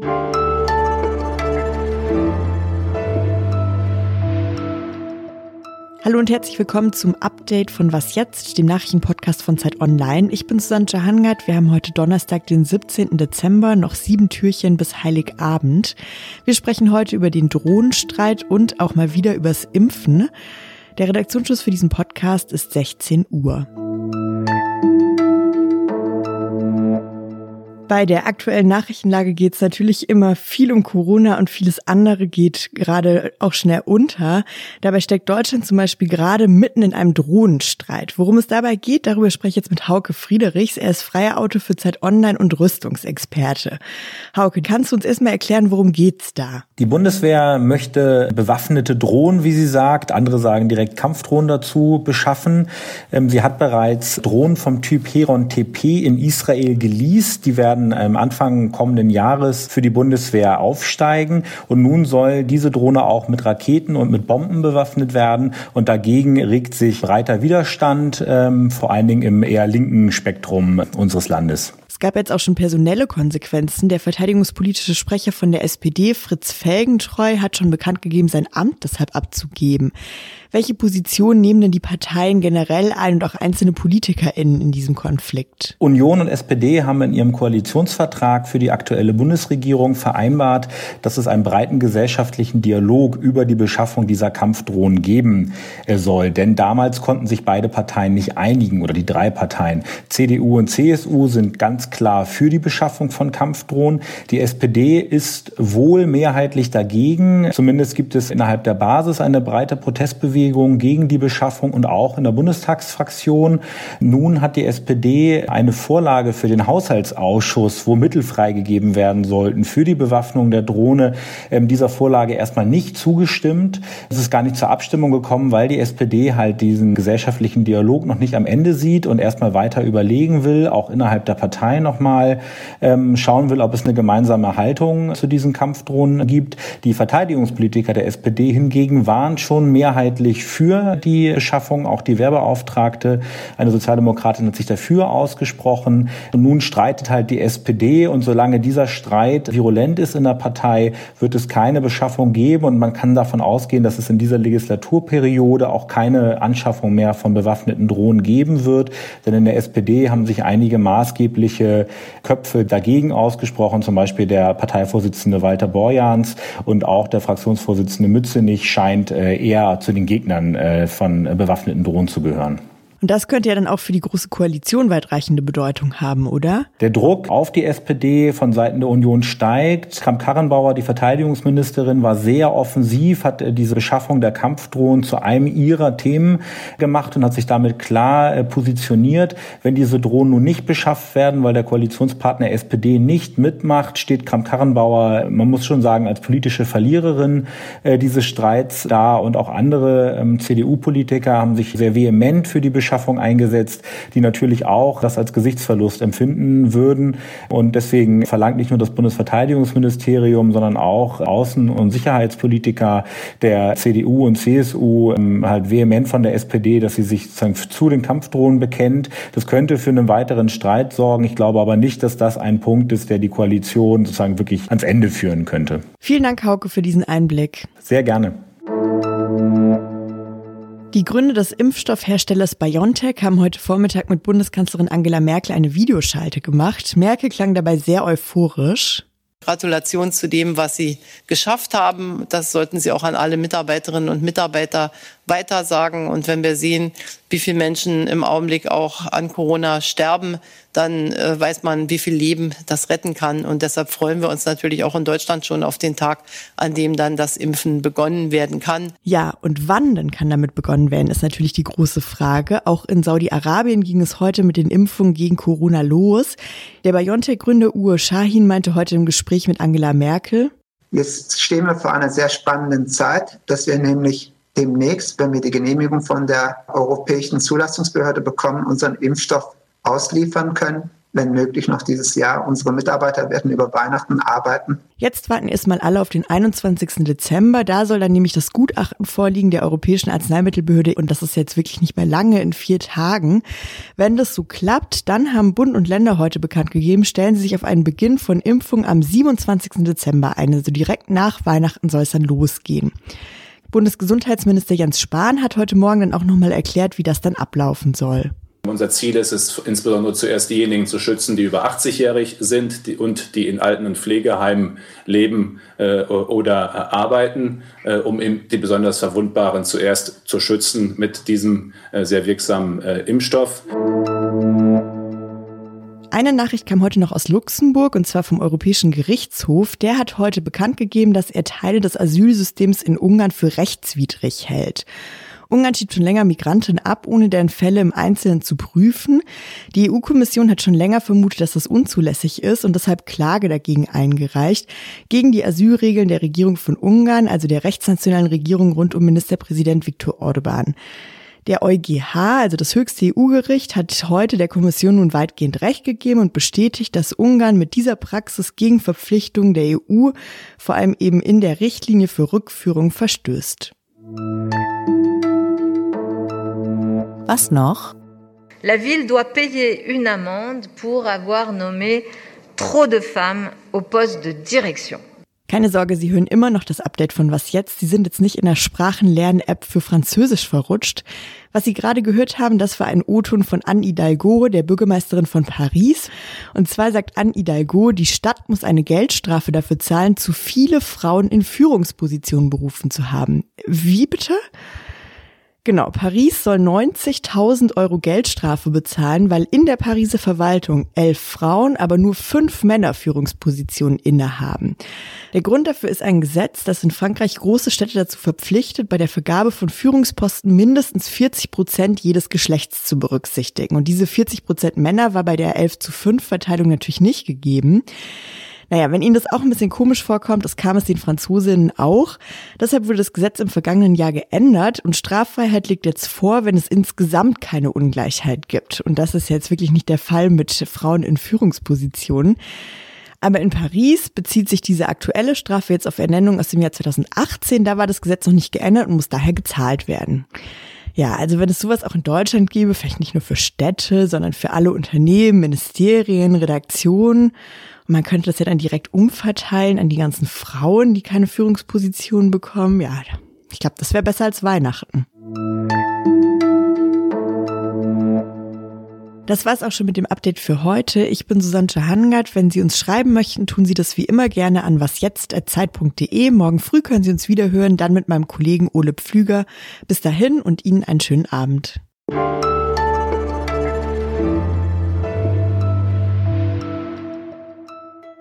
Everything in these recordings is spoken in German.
Hallo und herzlich willkommen zum Update von Was jetzt, dem Nachrichtenpodcast von Zeit Online. Ich bin Susanne Jahangard. Wir haben heute Donnerstag, den 17. Dezember, noch sieben Türchen bis Heiligabend. Wir sprechen heute über den Drohnenstreit und auch mal wieder übers Impfen. Der Redaktionsschluss für diesen Podcast ist 16 Uhr. Bei der aktuellen Nachrichtenlage geht es natürlich immer viel um Corona und vieles andere geht gerade auch schnell unter. Dabei steckt Deutschland zum Beispiel gerade mitten in einem Drohnenstreit. Worum es dabei geht, darüber spreche ich jetzt mit Hauke Friedrichs. Er ist freier Auto für Zeit Online und Rüstungsexperte. Hauke, kannst du uns erstmal erklären, worum geht's da? Die Bundeswehr möchte bewaffnete Drohnen, wie sie sagt, andere sagen direkt Kampfdrohnen dazu beschaffen. Ähm, sie hat bereits Drohnen vom Typ Heron TP in Israel geleast. Die werden werden Anfang kommenden Jahres für die Bundeswehr aufsteigen. Und nun soll diese Drohne auch mit Raketen und mit Bomben bewaffnet werden. Und dagegen regt sich breiter Widerstand, ähm, vor allen Dingen im eher linken Spektrum unseres Landes. Gab jetzt auch schon personelle Konsequenzen. Der verteidigungspolitische Sprecher von der SPD, Fritz Felgentreu, hat schon bekannt gegeben, sein Amt deshalb abzugeben. Welche Position nehmen denn die Parteien generell ein und auch einzelne PolitikerInnen in diesem Konflikt? Union und SPD haben in ihrem Koalitionsvertrag für die aktuelle Bundesregierung vereinbart, dass es einen breiten gesellschaftlichen Dialog über die Beschaffung dieser Kampfdrohnen geben äh, soll. Denn damals konnten sich beide Parteien nicht einigen oder die drei Parteien. CDU und CSU sind ganz klar für die Beschaffung von Kampfdrohnen. Die SPD ist wohl mehrheitlich dagegen. Zumindest gibt es innerhalb der Basis eine breite Protestbewegung Bewegung gegen die Beschaffung und auch in der Bundestagsfraktion. Nun hat die SPD eine Vorlage für den Haushaltsausschuss, wo Mittel freigegeben werden sollten für die Bewaffnung der Drohne, ähm, dieser Vorlage erstmal nicht zugestimmt. Es ist gar nicht zur Abstimmung gekommen, weil die SPD halt diesen gesellschaftlichen Dialog noch nicht am Ende sieht und erstmal weiter überlegen will, auch innerhalb der Partei nochmal ähm, schauen will, ob es eine gemeinsame Haltung zu diesen Kampfdrohnen gibt. Die Verteidigungspolitiker der SPD hingegen waren schon mehrheitlich für die Schaffung, auch die Werbeauftragte, eine Sozialdemokratin hat sich dafür ausgesprochen. Und nun streitet halt die SPD und solange dieser Streit virulent ist in der Partei, wird es keine Beschaffung geben und man kann davon ausgehen, dass es in dieser Legislaturperiode auch keine Anschaffung mehr von bewaffneten Drohnen geben wird. Denn in der SPD haben sich einige maßgebliche Köpfe dagegen ausgesprochen, zum Beispiel der Parteivorsitzende Walter Borjans und auch der Fraktionsvorsitzende Mützenich scheint äh, eher zu den Gegnern Gegnern äh, von bewaffneten Drohnen zu gehören. Und das könnte ja dann auch für die Große Koalition weitreichende Bedeutung haben, oder? Der Druck auf die SPD von Seiten der Union steigt. Kramp-Karrenbauer, die Verteidigungsministerin, war sehr offensiv, hat äh, diese Beschaffung der Kampfdrohnen zu einem ihrer Themen gemacht und hat sich damit klar äh, positioniert. Wenn diese Drohnen nun nicht beschafft werden, weil der Koalitionspartner SPD nicht mitmacht, steht Kramp-Karrenbauer, man muss schon sagen, als politische Verliererin äh, dieses Streits da. Und auch andere ähm, CDU-Politiker haben sich sehr vehement für die Beschaffung Anschaffung eingesetzt, die natürlich auch das als Gesichtsverlust empfinden würden. Und deswegen verlangt nicht nur das Bundesverteidigungsministerium, sondern auch Außen- und Sicherheitspolitiker der CDU und CSU ähm, halt vehement von der SPD, dass sie sich sozusagen zu den Kampfdrohnen bekennt. Das könnte für einen weiteren Streit sorgen. Ich glaube aber nicht, dass das ein Punkt ist, der die Koalition sozusagen wirklich ans Ende führen könnte. Vielen Dank, Hauke, für diesen Einblick. Sehr gerne. Die Gründer des Impfstoffherstellers BioNTech haben heute Vormittag mit Bundeskanzlerin Angela Merkel eine Videoschalte gemacht. Merkel klang dabei sehr euphorisch. Gratulation zu dem, was Sie geschafft haben. Das sollten Sie auch an alle Mitarbeiterinnen und Mitarbeiter weitersagen. Und wenn wir sehen, wie viele Menschen im Augenblick auch an Corona sterben, dann äh, weiß man, wie viel Leben das retten kann. Und deshalb freuen wir uns natürlich auch in Deutschland schon auf den Tag, an dem dann das Impfen begonnen werden kann. Ja, und wann dann kann damit begonnen werden, ist natürlich die große Frage. Auch in Saudi-Arabien ging es heute mit den Impfungen gegen Corona los. Der BioNTech-Gründer Uwe Shahin meinte heute im Gespräch mit Angela Merkel, Jetzt stehen wir vor einer sehr spannenden Zeit, dass wir nämlich demnächst, wenn wir die Genehmigung von der Europäischen Zulassungsbehörde bekommen, unseren Impfstoff ausliefern können wenn möglich noch dieses Jahr. Unsere Mitarbeiter werden über Weihnachten arbeiten. Jetzt warten erstmal alle auf den 21. Dezember. Da soll dann nämlich das Gutachten vorliegen der Europäischen Arzneimittelbehörde. Und das ist jetzt wirklich nicht mehr lange, in vier Tagen. Wenn das so klappt, dann haben Bund und Länder heute bekannt gegeben, stellen sie sich auf einen Beginn von Impfung am 27. Dezember ein. Also direkt nach Weihnachten soll es dann losgehen. Bundesgesundheitsminister Jens Spahn hat heute Morgen dann auch nochmal erklärt, wie das dann ablaufen soll. Unser Ziel ist es insbesondere zuerst diejenigen zu schützen, die über 80-jährig sind und die in Alten- und Pflegeheimen leben äh, oder äh, arbeiten, äh, um eben die besonders Verwundbaren zuerst zu schützen mit diesem sehr wirksamen Impfstoff. Eine Nachricht kam heute noch aus Luxemburg und zwar vom Europäischen Gerichtshof. Der hat heute bekannt gegeben, dass er Teile des Asylsystems in Ungarn für rechtswidrig hält. Ungarn schiebt schon länger Migranten ab, ohne deren Fälle im Einzelnen zu prüfen. Die EU-Kommission hat schon länger vermutet, dass das unzulässig ist und deshalb Klage dagegen eingereicht. Gegen die Asylregeln der Regierung von Ungarn, also der rechtsnationalen Regierung rund um Ministerpräsident Viktor Orban. Der EuGH, also das höchste EU-Gericht, hat heute der Kommission nun weitgehend Recht gegeben und bestätigt, dass Ungarn mit dieser Praxis gegen Verpflichtungen der EU, vor allem eben in der Richtlinie für Rückführung, verstößt. Was noch? La ville doit payer une amende pour avoir nommé trop de femmes au poste de direction. Keine Sorge, Sie hören immer noch das Update von Was jetzt. Sie sind jetzt nicht in der Sprachenlern-App für Französisch verrutscht. Was Sie gerade gehört haben, das war ein O-Ton von Anne Hidalgo, der Bürgermeisterin von Paris. Und zwar sagt Anne Hidalgo, die Stadt muss eine Geldstrafe dafür zahlen, zu viele Frauen in Führungspositionen berufen zu haben. Wie bitte? Genau, Paris soll 90.000 Euro Geldstrafe bezahlen, weil in der Pariser Verwaltung elf Frauen, aber nur fünf Männer Führungspositionen innehaben. Der Grund dafür ist ein Gesetz, das in Frankreich große Städte dazu verpflichtet, bei der Vergabe von Führungsposten mindestens 40 Prozent jedes Geschlechts zu berücksichtigen. Und diese 40 Prozent Männer war bei der 11 zu 5 Verteilung natürlich nicht gegeben. Naja, wenn Ihnen das auch ein bisschen komisch vorkommt, das kam es den Franzosinnen auch. Deshalb wurde das Gesetz im vergangenen Jahr geändert und Straffreiheit liegt jetzt vor, wenn es insgesamt keine Ungleichheit gibt. Und das ist jetzt wirklich nicht der Fall mit Frauen in Führungspositionen. Aber in Paris bezieht sich diese aktuelle Strafe jetzt auf Ernennung aus dem Jahr 2018. Da war das Gesetz noch nicht geändert und muss daher gezahlt werden. Ja, also wenn es sowas auch in Deutschland gäbe, vielleicht nicht nur für Städte, sondern für alle Unternehmen, Ministerien, Redaktionen und man könnte das ja dann direkt umverteilen an die ganzen Frauen, die keine Führungspositionen bekommen. Ja, ich glaube, das wäre besser als Weihnachten. Das war's auch schon mit dem Update für heute. Ich bin Susanne Hangard. Wenn Sie uns schreiben möchten, tun Sie das wie immer gerne an wasjetzt.zeit.de. Morgen früh können Sie uns wieder hören, dann mit meinem Kollegen Ole Pflüger. Bis dahin und Ihnen einen schönen Abend.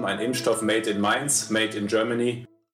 Ein Impfstoff made in Mainz, made in Germany.